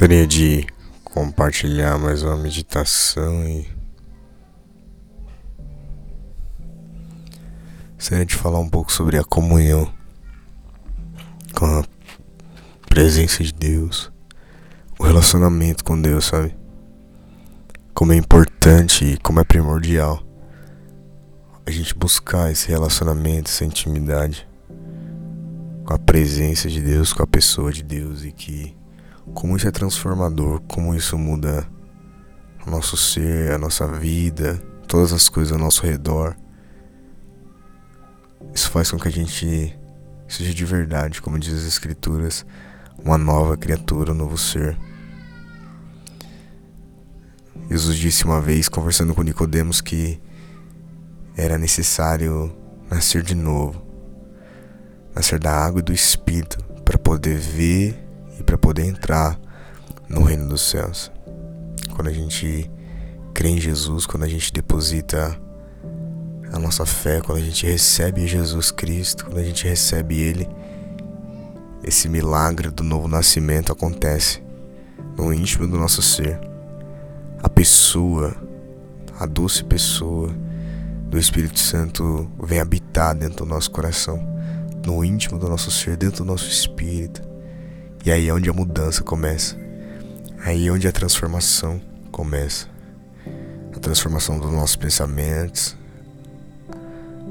Gostaria de compartilhar mais uma meditação e gostaria de falar um pouco sobre a comunhão com a presença de Deus, o relacionamento com Deus, sabe? Como é importante e como é primordial a gente buscar esse relacionamento, essa intimidade com a presença de Deus, com a pessoa de Deus e que como isso é transformador, como isso muda o nosso ser, a nossa vida, todas as coisas ao nosso redor. Isso faz com que a gente seja de verdade, como diz as escrituras, uma nova criatura, um novo ser. Jesus disse uma vez, conversando com Nicodemos, que era necessário nascer de novo, nascer da água e do Espírito, para poder ver para poder entrar no reino dos céus. Quando a gente crê em Jesus, quando a gente deposita a nossa fé, quando a gente recebe Jesus Cristo, quando a gente recebe Ele, esse milagre do novo nascimento acontece no íntimo do nosso ser. A pessoa, a doce pessoa do Espírito Santo vem habitar dentro do nosso coração, no íntimo do nosso ser, dentro do nosso espírito. E aí é onde a mudança começa. Aí é onde a transformação começa. A transformação dos nossos pensamentos,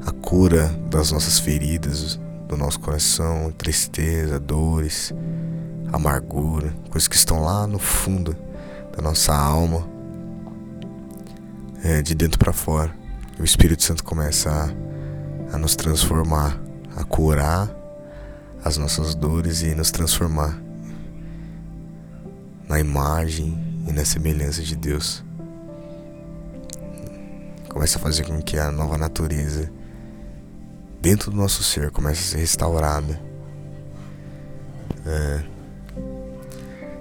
a cura das nossas feridas, do nosso coração, tristeza, dores, amargura, coisas que estão lá no fundo da nossa alma, é, de dentro para fora. O Espírito Santo começa a, a nos transformar, a curar as nossas dores e nos transformar na imagem e na semelhança de Deus. Começa a fazer com que a nova natureza dentro do nosso ser comece a ser restaurada. É.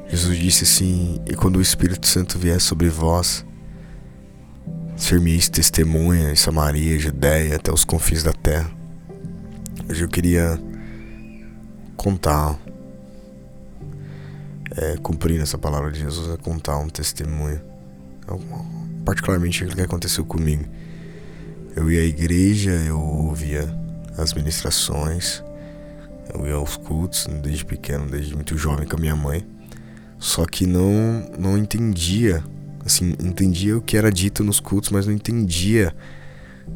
Jesus disse assim: E quando o Espírito Santo vier sobre vós, ser-me testemunha em Samaria, Judéia, até os confins da terra. Hoje eu queria contar, é, cumprir essa palavra de Jesus, é contar um testemunho, particularmente aquilo que aconteceu comigo. Eu ia à igreja, eu ouvia as ministrações, eu ia aos cultos desde pequeno, desde muito jovem com a minha mãe. Só que não não entendia, assim, entendia o que era dito nos cultos, mas não entendia,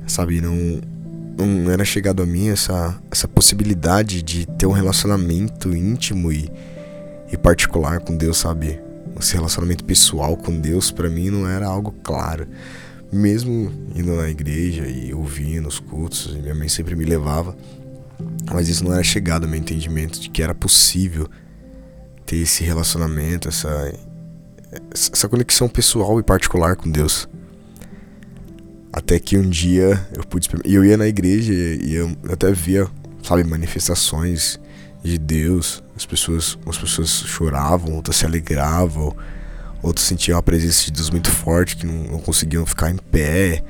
sabe, não não era chegado a mim essa essa possibilidade de ter um relacionamento íntimo e, e particular com Deus, sabe? Esse relacionamento pessoal com Deus para mim não era algo claro. Mesmo indo na igreja e ouvindo os cultos, minha mãe sempre me levava, mas isso não era chegado ao meu entendimento de que era possível ter esse relacionamento, essa, essa conexão pessoal e particular com Deus. Até que um dia eu pude. E eu ia na igreja e eu até via, sabe, manifestações de Deus. As pessoas, as pessoas choravam, outras se alegravam, outros sentiam a presença de Deus muito forte, que não, não conseguiam ficar em pé.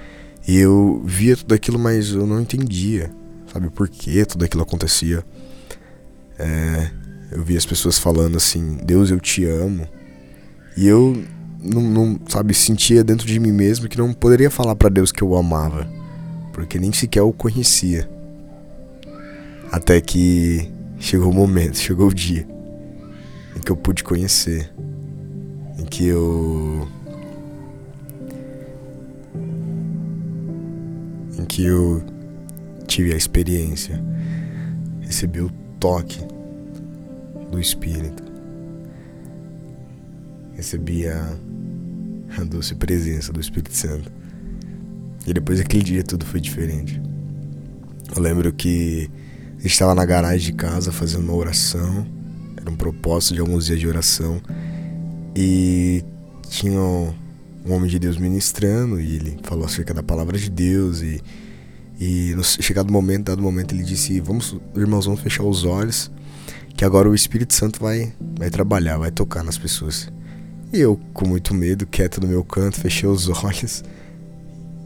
E eu via tudo aquilo, mas eu não entendia sabe por que tudo aquilo acontecia. É, eu vi as pessoas falando assim: Deus, eu te amo. E eu não, não, sabe, sentia dentro de mim mesmo que não poderia falar para Deus que eu o amava, porque nem sequer o conhecia. Até que chegou o momento, chegou o dia em que eu pude conhecer, em que eu em que eu tive a experiência, recebi o toque do Espírito, recebi a, a doce presença do Espírito Santo. E depois daquele dia tudo foi diferente. Eu lembro que estava na garagem de casa fazendo uma oração, era um propósito de alguns dias de oração, e tinha um, um homem de Deus ministrando, e ele falou acerca da palavra de Deus e e no chegado momento, dado momento, ele disse: Vamos, irmãos, vamos fechar os olhos, que agora o Espírito Santo vai, vai trabalhar, vai tocar nas pessoas. E eu, com muito medo, quieto no meu canto, fechei os olhos,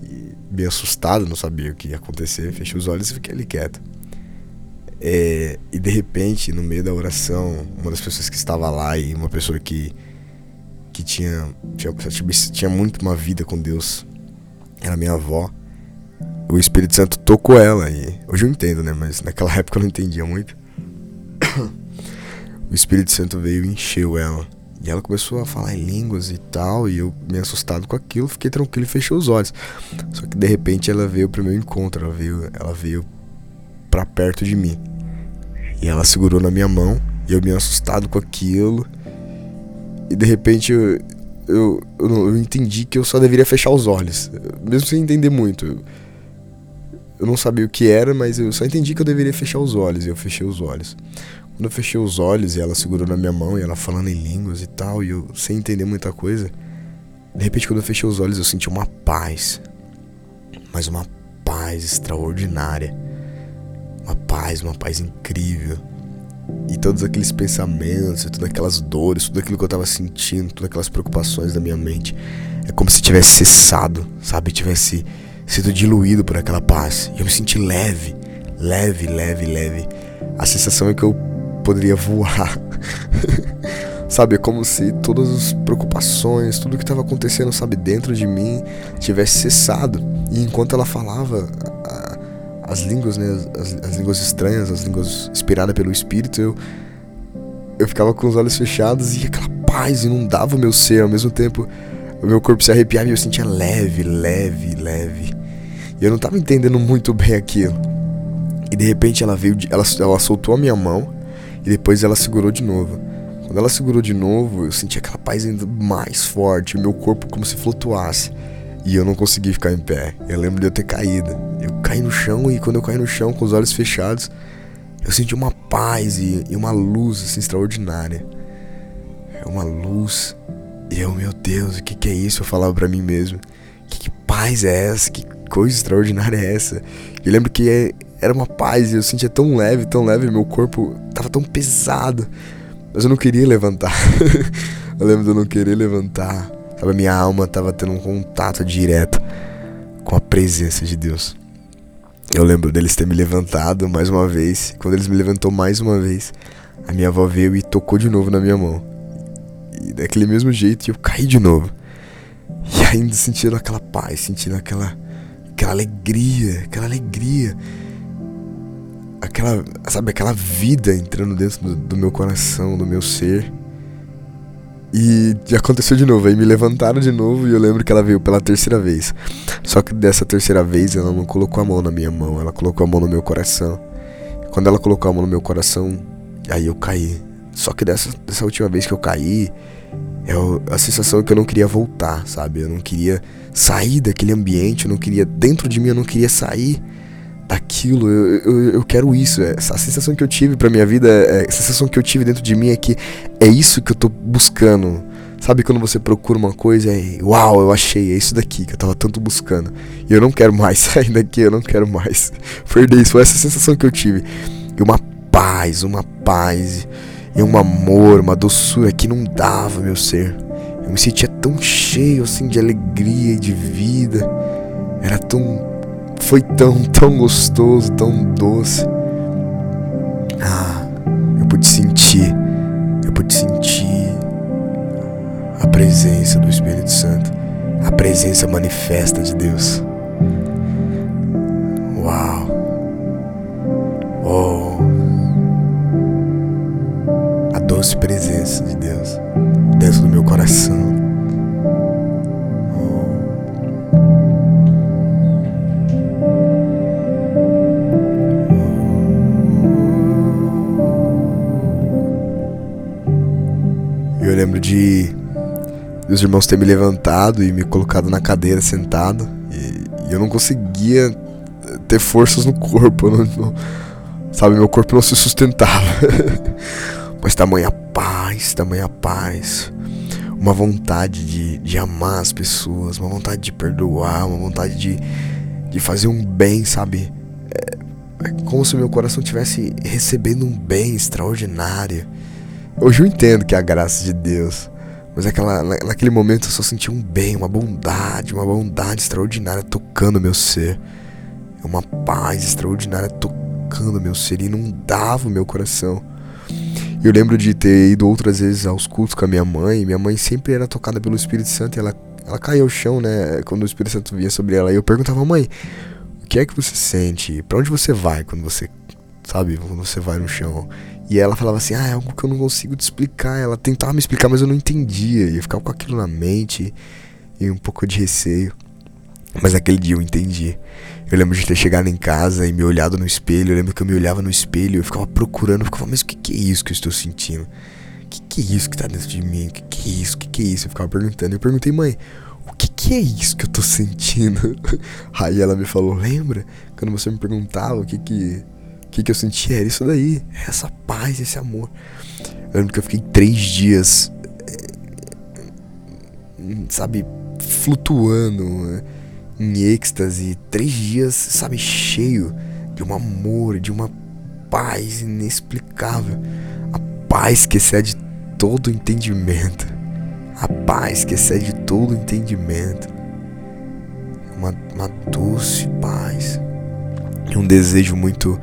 e, bem assustado, não sabia o que ia acontecer. Fechei os olhos e fiquei ali quieto. É, e de repente, no meio da oração, uma das pessoas que estava lá e uma pessoa que, que tinha, tinha, tinha muito uma vida com Deus, era minha avó o Espírito Santo tocou ela. E hoje eu entendo, né? Mas naquela época eu não entendia muito. o Espírito Santo veio e encheu ela. E ela começou a falar em línguas e tal. E eu, me assustado com aquilo, fiquei tranquilo e fechei os olhos. Só que de repente ela veio pro meu encontro. Ela veio, ela veio pra perto de mim. E ela segurou na minha mão. E eu me assustado com aquilo. E de repente eu, eu, eu, eu entendi que eu só deveria fechar os olhos. Mesmo sem entender muito. Eu não sabia o que era, mas eu só entendi que eu deveria fechar os olhos e eu fechei os olhos. Quando eu fechei os olhos e ela segurou na minha mão e ela falando em línguas e tal, e eu sem entender muita coisa, de repente quando eu fechei os olhos eu senti uma paz. Mas uma paz extraordinária. Uma paz, uma paz incrível. E todos aqueles pensamentos, todas aquelas dores, tudo aquilo que eu tava sentindo, todas aquelas preocupações da minha mente, é como se tivesse cessado, sabe? Tivesse sido diluído por aquela paz. E eu me senti leve, leve, leve, leve. A sensação é que eu poderia voar. sabe, é como se todas as preocupações, tudo que estava acontecendo, sabe, dentro de mim tivesse cessado. E enquanto ela falava as línguas, né, as, as línguas estranhas, as línguas inspiradas pelo Espírito, eu eu ficava com os olhos fechados e aquela paz inundava o meu ser ao mesmo tempo o meu corpo se arrepiava e eu sentia leve, leve, leve. E eu não tava entendendo muito bem aquilo. E de repente ela veio, ela, ela soltou a minha mão e depois ela segurou de novo. Quando ela segurou de novo, eu senti aquela paz ainda mais forte, o meu corpo como se flutuasse. E eu não consegui ficar em pé. Eu lembro de eu ter caído. Eu caí no chão e quando eu caí no chão com os olhos fechados, eu senti uma paz e, e uma luz assim, extraordinária. É uma luz e eu, meu Deus, o que, que é isso? Eu falava para mim mesmo. Que, que paz é essa? Que coisa extraordinária é essa? Eu lembro que é, era uma paz e eu sentia tão leve, tão leve, meu corpo tava tão pesado. Mas eu não queria levantar. eu lembro de eu não querer levantar. Sabe, minha alma tava tendo um contato direto com a presença de Deus. Eu lembro deles ter me levantado mais uma vez. Quando eles me levantou mais uma vez, a minha avó veio e tocou de novo na minha mão. E daquele mesmo jeito eu caí de novo. E ainda sentindo aquela paz, sentindo aquela aquela alegria, aquela alegria. Aquela, sabe, aquela vida entrando dentro do, do meu coração, do meu ser. E aconteceu de novo, aí me levantaram de novo e eu lembro que ela veio pela terceira vez. Só que dessa terceira vez ela não colocou a mão na minha mão, ela colocou a mão no meu coração. Quando ela colocou a mão no meu coração, aí eu caí. Só que dessa, dessa última vez que eu caí, eu, a sensação é que eu não queria voltar, sabe? Eu não queria sair daquele ambiente, eu não queria, dentro de mim eu não queria sair daquilo, eu, eu, eu quero isso. É, a sensação que eu tive pra minha vida, é, a sensação que eu tive dentro de mim é que é isso que eu tô buscando. Sabe quando você procura uma coisa e uau, eu achei, é isso daqui que eu tava tanto buscando. E eu não quero mais sair daqui, eu não quero mais perder isso. Foi essa sensação que eu tive. E uma paz, uma paz, e um amor, uma doçura que não dava meu ser. Eu me sentia tão cheio assim de alegria e de vida. Era tão foi tão, tão gostoso, tão doce. Ah, eu pude sentir, eu pude sentir a presença do Espírito Santo, a presença manifesta de Deus. Uau! Oh! A doce presença de Deus dentro do meu coração. De os irmãos ter me levantado e me colocado na cadeira sentado e, e eu não conseguia ter forças no corpo, não, não, sabe, meu corpo não se sustentava. Mas tamanha paz, tamanha paz, uma vontade de, de amar as pessoas, uma vontade de perdoar, uma vontade de, de fazer um bem, sabe? É, é como se meu coração estivesse recebendo um bem extraordinário. Hoje eu entendo que é a graça de Deus. Mas aquela, naquele momento eu só senti um bem, uma bondade, uma bondade extraordinária tocando meu ser. Uma paz extraordinária tocando meu ser, inundava o meu coração. Eu lembro de ter ido outras vezes aos cultos com a minha mãe. Minha mãe sempre era tocada pelo Espírito Santo e ela, ela caía ao chão, né? Quando o Espírito Santo vinha sobre ela. E eu perguntava, mãe, o que é que você sente? Para onde você vai quando você, sabe, quando você vai no chão? E ela falava assim: Ah, é algo que eu não consigo te explicar. Ela tentava me explicar, mas eu não entendia. E eu ficava com aquilo na mente e um pouco de receio. Mas naquele dia eu entendi. Eu lembro de ter chegado em casa e me olhado no espelho. Eu lembro que eu me olhava no espelho e eu ficava procurando. Eu ficava, mas o que, que é isso que eu estou sentindo? O que, que é isso que está dentro de mim? O que, que é isso? O que, que é isso? Eu ficava perguntando. Eu perguntei, mãe, o que, que é isso que eu estou sentindo? Aí ela me falou, lembra? Quando você me perguntava o que que que, que eu senti? Era isso daí, essa paz, esse amor. Eu lembro que eu fiquei três dias, eh, sabe, flutuando eh, em êxtase, três dias, sabe, cheio de um amor, de uma paz inexplicável, a paz que excede todo entendimento, a paz que excede todo entendimento, uma, uma doce paz, e um desejo muito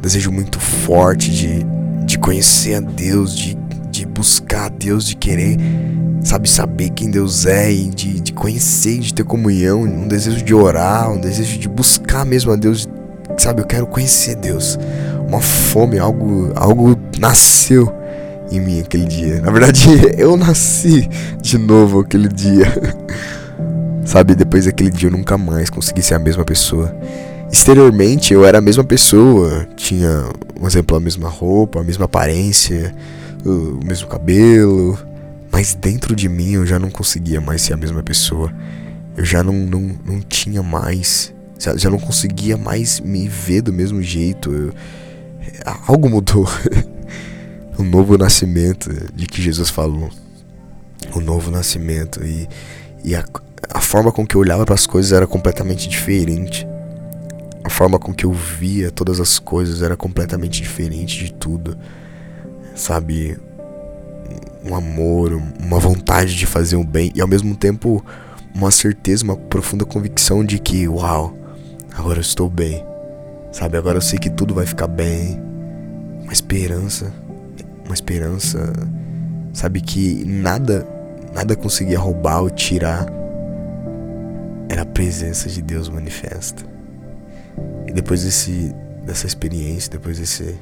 desejo muito forte de, de conhecer a Deus, de, de buscar a Deus, de querer, sabe, saber quem Deus é e de, de conhecer, de ter comunhão, um desejo de orar, um desejo de buscar mesmo a Deus, sabe, eu quero conhecer Deus. Uma fome, algo, algo nasceu em mim aquele dia. Na verdade, eu nasci de novo aquele dia. Sabe, depois daquele dia eu nunca mais consegui ser a mesma pessoa. Exteriormente eu era a mesma pessoa, tinha, um exemplo, a mesma roupa, a mesma aparência, o mesmo cabelo, mas dentro de mim eu já não conseguia mais ser a mesma pessoa. Eu já não, não, não tinha mais, já não conseguia mais me ver do mesmo jeito. Eu, algo mudou. o novo nascimento de que Jesus falou. O novo nascimento. E, e a, a forma com que eu olhava para as coisas era completamente diferente. Forma com que eu via todas as coisas era completamente diferente de tudo. Sabe? Um amor, uma vontade de fazer o bem e ao mesmo tempo uma certeza, uma profunda convicção de que, uau, agora eu estou bem. Sabe, agora eu sei que tudo vai ficar bem. Uma esperança, uma esperança, sabe que nada, nada conseguia roubar ou tirar. Era a presença de Deus manifesta. E depois desse, dessa experiência, depois desse,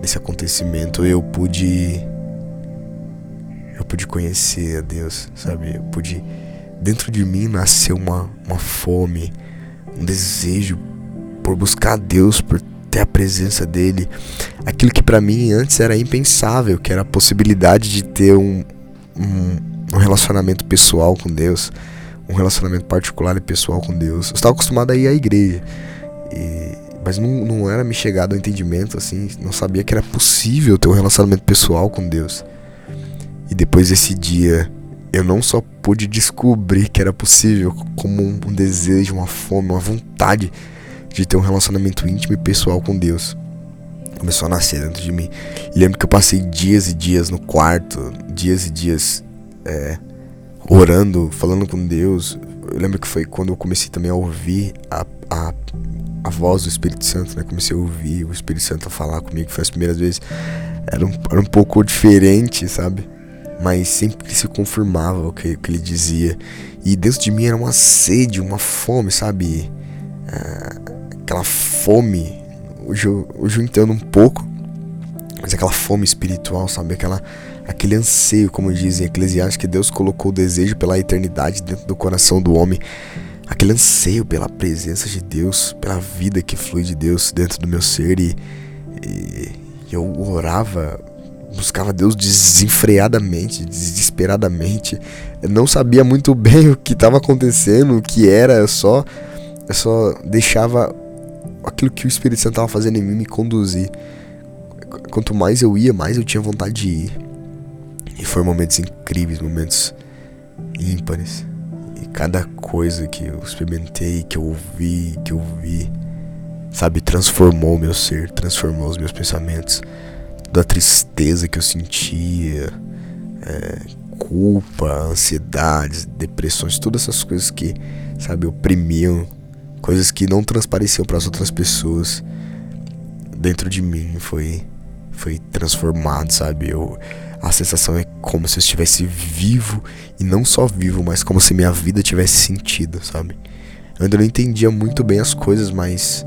desse acontecimento, eu pude eu pude conhecer a Deus, sabe? Eu pude dentro de mim nasceu uma, uma fome, um desejo por buscar a Deus, por ter a presença dele. Aquilo que para mim antes era impensável, que era a possibilidade de ter um, um, um, relacionamento pessoal com Deus, um relacionamento particular e pessoal com Deus. Eu estava acostumado a ir à igreja, e, mas não, não era me chegado ao entendimento, assim, não sabia que era possível ter um relacionamento pessoal com Deus. E depois desse dia eu não só pude descobrir que era possível, como um, um desejo, uma fome, uma vontade de ter um relacionamento íntimo e pessoal com Deus. Começou a nascer dentro de mim. Lembro que eu passei dias e dias no quarto, dias e dias é, orando, falando com Deus. Eu lembro que foi quando eu comecei também a ouvir a, a, a voz do Espírito Santo, né? Comecei a ouvir o Espírito Santo a falar comigo, foi as primeiras vezes. Era um, era um pouco diferente, sabe? mas sempre se confirmava o que, que, ele dizia. E dentro de mim era uma sede, uma fome, sabe? Ah, aquela fome. Hoje eu, hoje eu entendo um pouco, mas aquela fome espiritual, sabe? Aquela, aquele anseio, como dizem Eclesiastes, que Deus colocou o desejo pela eternidade dentro do coração do homem. Aquele anseio pela presença de Deus, pela vida que flui de Deus dentro do meu ser. E, e eu orava buscava Deus desenfreadamente, desesperadamente. Eu não sabia muito bem o que estava acontecendo, o que era, eu só, eu só deixava aquilo que o Espírito Santo estava fazendo em mim me conduzir. Quanto mais eu ia, mais eu tinha vontade de ir. E foram momentos incríveis, momentos ímpares. Cada coisa que eu experimentei, que eu ouvi, que eu vi, sabe, transformou o meu ser, transformou os meus pensamentos da tristeza que eu sentia, é, culpa, ansiedades, depressões, todas essas coisas que, sabe, oprimiam, coisas que não transpareciam para as outras pessoas, dentro de mim foi foi transformado, sabe? Eu, a sensação é como se eu estivesse vivo e não só vivo, mas como se minha vida tivesse sentido, sabe? Eu ainda não entendia muito bem as coisas, mas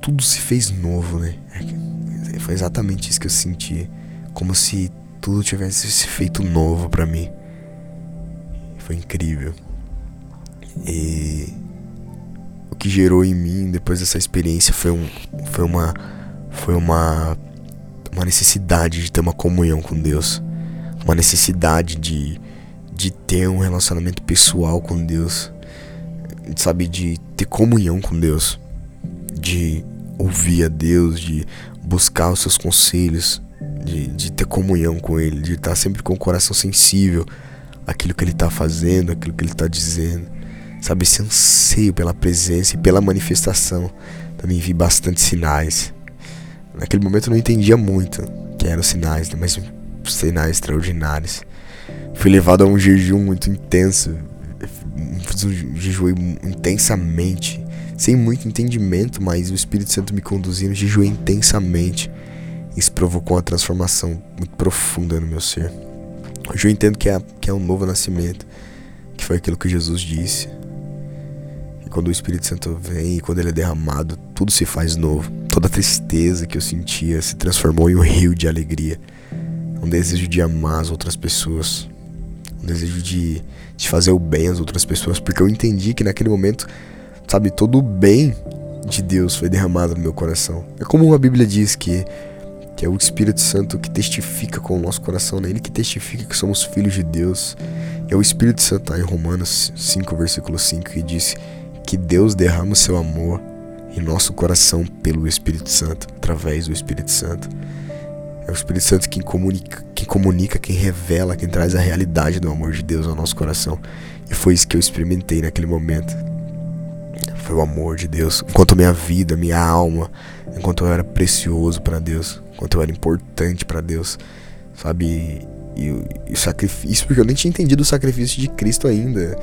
tudo se fez novo, né? Foi exatamente isso que eu senti. Como se tudo tivesse se feito novo para mim. Foi incrível. E o que gerou em mim depois dessa experiência foi, um, foi uma foi uma uma necessidade de ter uma comunhão com Deus, uma necessidade de de ter um relacionamento pessoal com Deus, sabe, de ter comunhão com Deus, de ouvir a Deus, de buscar os seus conselhos, de, de ter comunhão com Ele, de estar sempre com o coração sensível àquilo que Ele está fazendo, àquilo que Ele está dizendo. Sabe, esse anseio pela presença e pela manifestação. Também vi bastante sinais. Naquele momento eu não entendia muito que eram sinais, né? mas sinais extraordinários. Fui levado a um jejum muito intenso. Fiz um jejum intensamente sem muito entendimento, mas o Espírito Santo me conduzindo, jejuei intensamente. Isso provocou uma transformação muito profunda no meu ser. Hoje eu entendo que é, que é um novo nascimento, que foi aquilo que Jesus disse. E quando o Espírito Santo vem e quando ele é derramado, tudo se faz novo. Toda a tristeza que eu sentia se transformou em um rio de alegria. Um desejo de amar as outras pessoas. Um desejo de, de fazer o bem às outras pessoas. Porque eu entendi que naquele momento sabe, todo o bem de Deus foi derramado no meu coração. É como a Bíblia diz que que é o Espírito Santo que testifica com o nosso coração, né? Ele que testifica que somos filhos de Deus. É o Espírito Santo tá em Romanos 5, versículo 5, que diz que Deus derrama o seu amor em nosso coração pelo Espírito Santo, através do Espírito Santo. É o Espírito Santo quem comunica, quem comunica, quem revela, quem traz a realidade do amor de Deus ao nosso coração. E foi isso que eu experimentei naquele momento foi o amor de Deus. Enquanto minha vida, minha alma, enquanto eu era precioso para Deus, enquanto eu era importante para Deus, sabe? E, e o sacrifício, porque eu nem tinha entendido o sacrifício de Cristo ainda.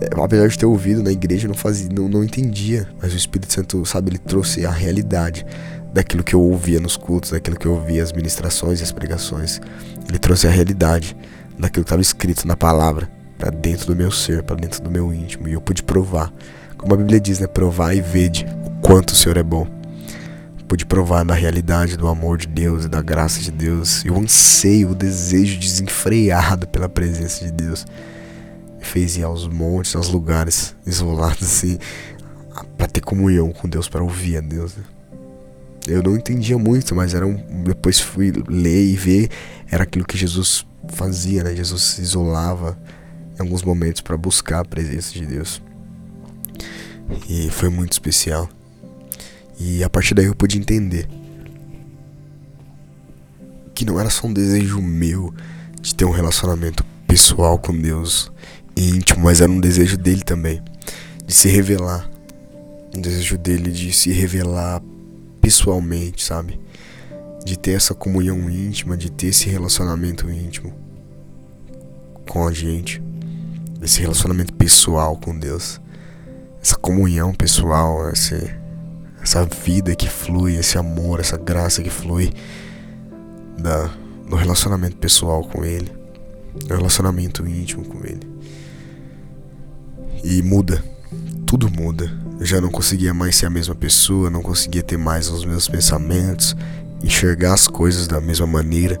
É, apesar de ter ouvido na igreja, não fazia, não, não entendia. Mas o Espírito Santo, sabe, ele trouxe a realidade daquilo que eu ouvia nos cultos, daquilo que eu ouvia as ministrações e as pregações. Ele trouxe a realidade daquilo que estava escrito na palavra para dentro do meu ser, para dentro do meu íntimo, e eu pude provar. Como a Bíblia diz, né? Provar e vede o quanto o Senhor é bom. Pude provar na realidade do amor de Deus e da graça de Deus, e o anseio, o desejo desenfreado pela presença de Deus. Me fez ir aos montes, aos lugares isolados, assim, para ter comunhão com Deus, para ouvir a Deus. Né? Eu não entendia muito, mas era um, depois fui ler e ver, era aquilo que Jesus fazia, né? Jesus se isolava em alguns momentos para buscar a presença de Deus. E foi muito especial. E a partir daí eu pude entender que não era só um desejo meu de ter um relacionamento pessoal com Deus íntimo, mas era um desejo dele também de se revelar. Um desejo dele de se revelar pessoalmente, sabe? De ter essa comunhão íntima, de ter esse relacionamento íntimo com a gente, esse relacionamento pessoal com Deus, essa comunhão pessoal, esse, essa vida que flui, esse amor, essa graça que flui da, do relacionamento pessoal com Ele, do relacionamento íntimo com Ele. E muda, tudo muda. Eu já não conseguia mais ser a mesma pessoa, não conseguia ter mais os meus pensamentos, enxergar as coisas da mesma maneira.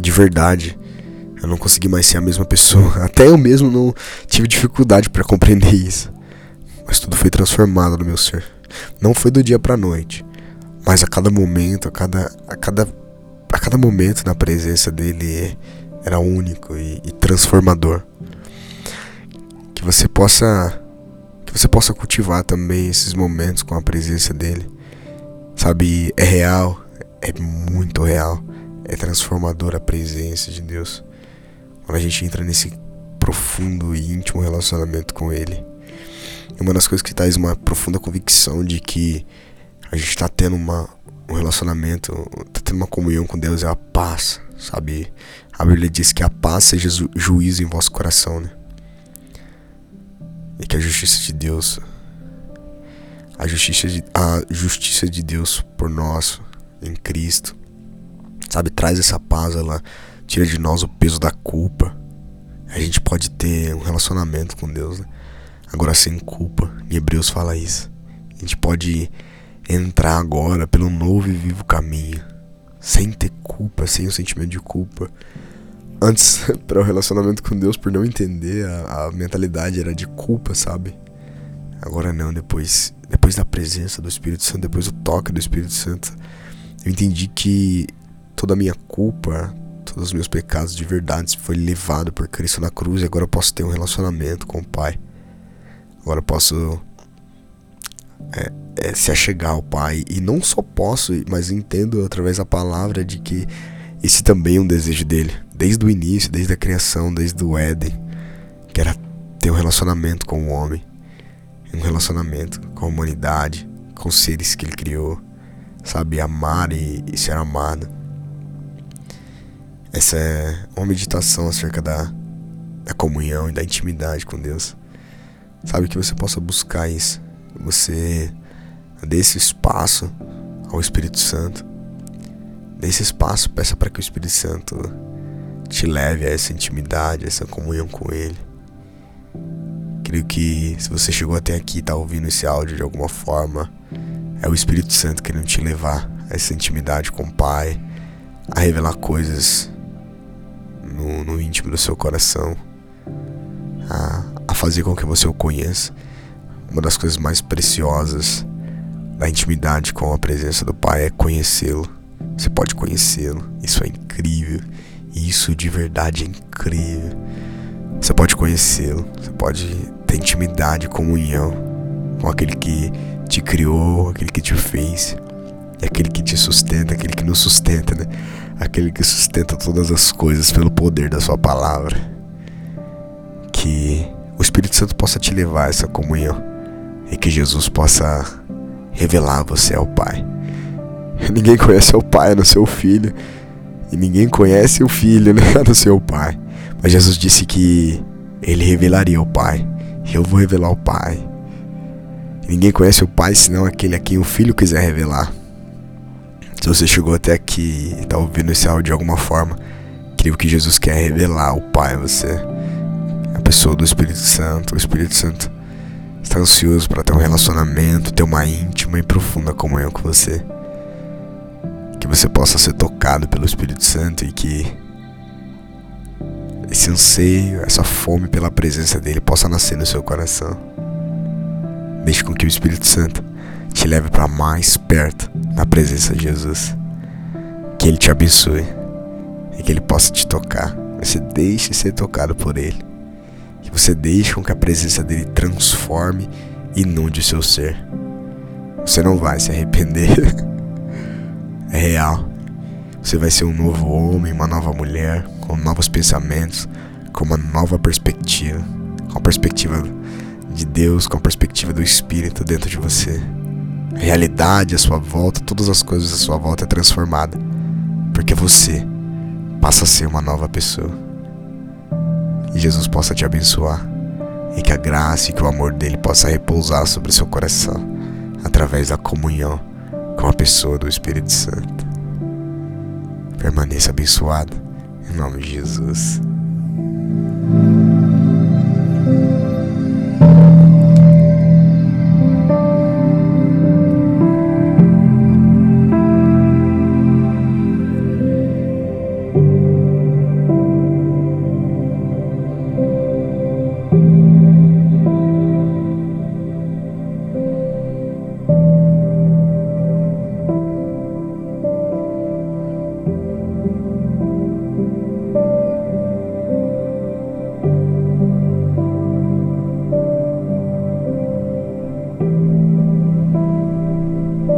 De verdade, eu não consegui mais ser a mesma pessoa. Até eu mesmo não tive dificuldade para compreender isso. Mas tudo foi transformado no meu ser. Não foi do dia para noite, mas a cada momento, a cada a cada a cada momento na presença dele era único e, e transformador. Que você possa que você possa cultivar também esses momentos com a presença dele. Sabe, é real, é muito real. É transformadora a presença de Deus. Quando a gente entra nesse profundo e íntimo relacionamento com Ele. É uma das coisas que traz uma profunda convicção de que a gente está tendo uma, um relacionamento, está tendo uma comunhão com Deus, é a paz, sabe? A Bíblia diz que a paz seja juízo em vosso coração, né? e que a justiça de Deus, a justiça de, a justiça de Deus por nós em Cristo, sabe, traz essa paz, ela tira de nós o peso da culpa. A gente pode ter um relacionamento com Deus, né? Agora sem culpa. Em Hebreus fala isso. A gente pode entrar agora pelo novo e vivo caminho, sem ter culpa, sem o sentimento de culpa antes para o relacionamento com Deus por não entender a, a, mentalidade era de culpa, sabe? Agora não, depois depois da presença do Espírito Santo, depois do toque do Espírito Santo, eu entendi que toda a minha culpa, todos os meus pecados de verdade foi levado por Cristo na cruz e agora eu posso ter um relacionamento com o Pai. Agora posso é, é, se achegar ao Pai e não só posso, mas entendo através da palavra de que esse também é um desejo dele desde o início, desde a criação, desde o Éden, que era ter um relacionamento com o homem, um relacionamento com a humanidade, com os seres que ele criou, sabe, amar e, e ser amado. Essa é uma meditação acerca da, da comunhão e da intimidade com Deus. Sabe que você possa buscar isso, você dê esse espaço ao Espírito Santo. Dê esse espaço, peça para que o Espírito Santo te leve a essa intimidade, a essa comunhão com Ele. Creio que se você chegou até aqui e está ouvindo esse áudio de alguma forma, é o Espírito Santo querendo te levar a essa intimidade com o Pai, a revelar coisas no, no íntimo do seu coração, a, a fazer com que você o conheça. Uma das coisas mais preciosas da intimidade com a presença do Pai é conhecê-lo. Você pode conhecê-lo, isso é incrível. Isso de verdade é incrível. Você pode conhecê-lo, você pode ter intimidade, comunhão com aquele que te criou, aquele que te fez, aquele que te sustenta, aquele que nos sustenta, né? Aquele que sustenta todas as coisas pelo poder da Sua palavra. Que o Espírito Santo possa te levar a essa comunhão e que Jesus possa revelar você ao Pai. Ninguém conhece o Pai, no seu Filho. E ninguém conhece o filho, né? Do seu pai. Mas Jesus disse que ele revelaria o pai. Eu vou revelar o pai. Ninguém conhece o pai senão aquele a quem o filho quiser revelar. Se você chegou até aqui e está ouvindo esse áudio de alguma forma, creio que Jesus quer revelar o pai a você. Pessoa do Espírito Santo. O Espírito Santo está ansioso para ter um relacionamento, ter uma íntima e profunda comunhão com você que você possa ser tocado pelo Espírito Santo e que esse anseio, essa fome pela presença dele possa nascer no seu coração. Deixe com que o Espírito Santo te leve para mais perto da presença de Jesus. Que ele te abençoe e que ele possa te tocar. Você deixe ser tocado por ele. Você deixe com que a presença dele transforme e inunde o seu ser. Você não vai se arrepender. é real. Você vai ser um novo homem, uma nova mulher, com novos pensamentos, com uma nova perspectiva, com a perspectiva de Deus, com a perspectiva do Espírito dentro de você. A realidade à sua volta, todas as coisas à sua volta é transformada, porque você passa a ser uma nova pessoa. E Jesus possa te abençoar e que a graça e que o amor dele possa repousar sobre seu coração através da comunhão com a pessoa do Espírito Santo. Permaneça abençoado, em nome de Jesus.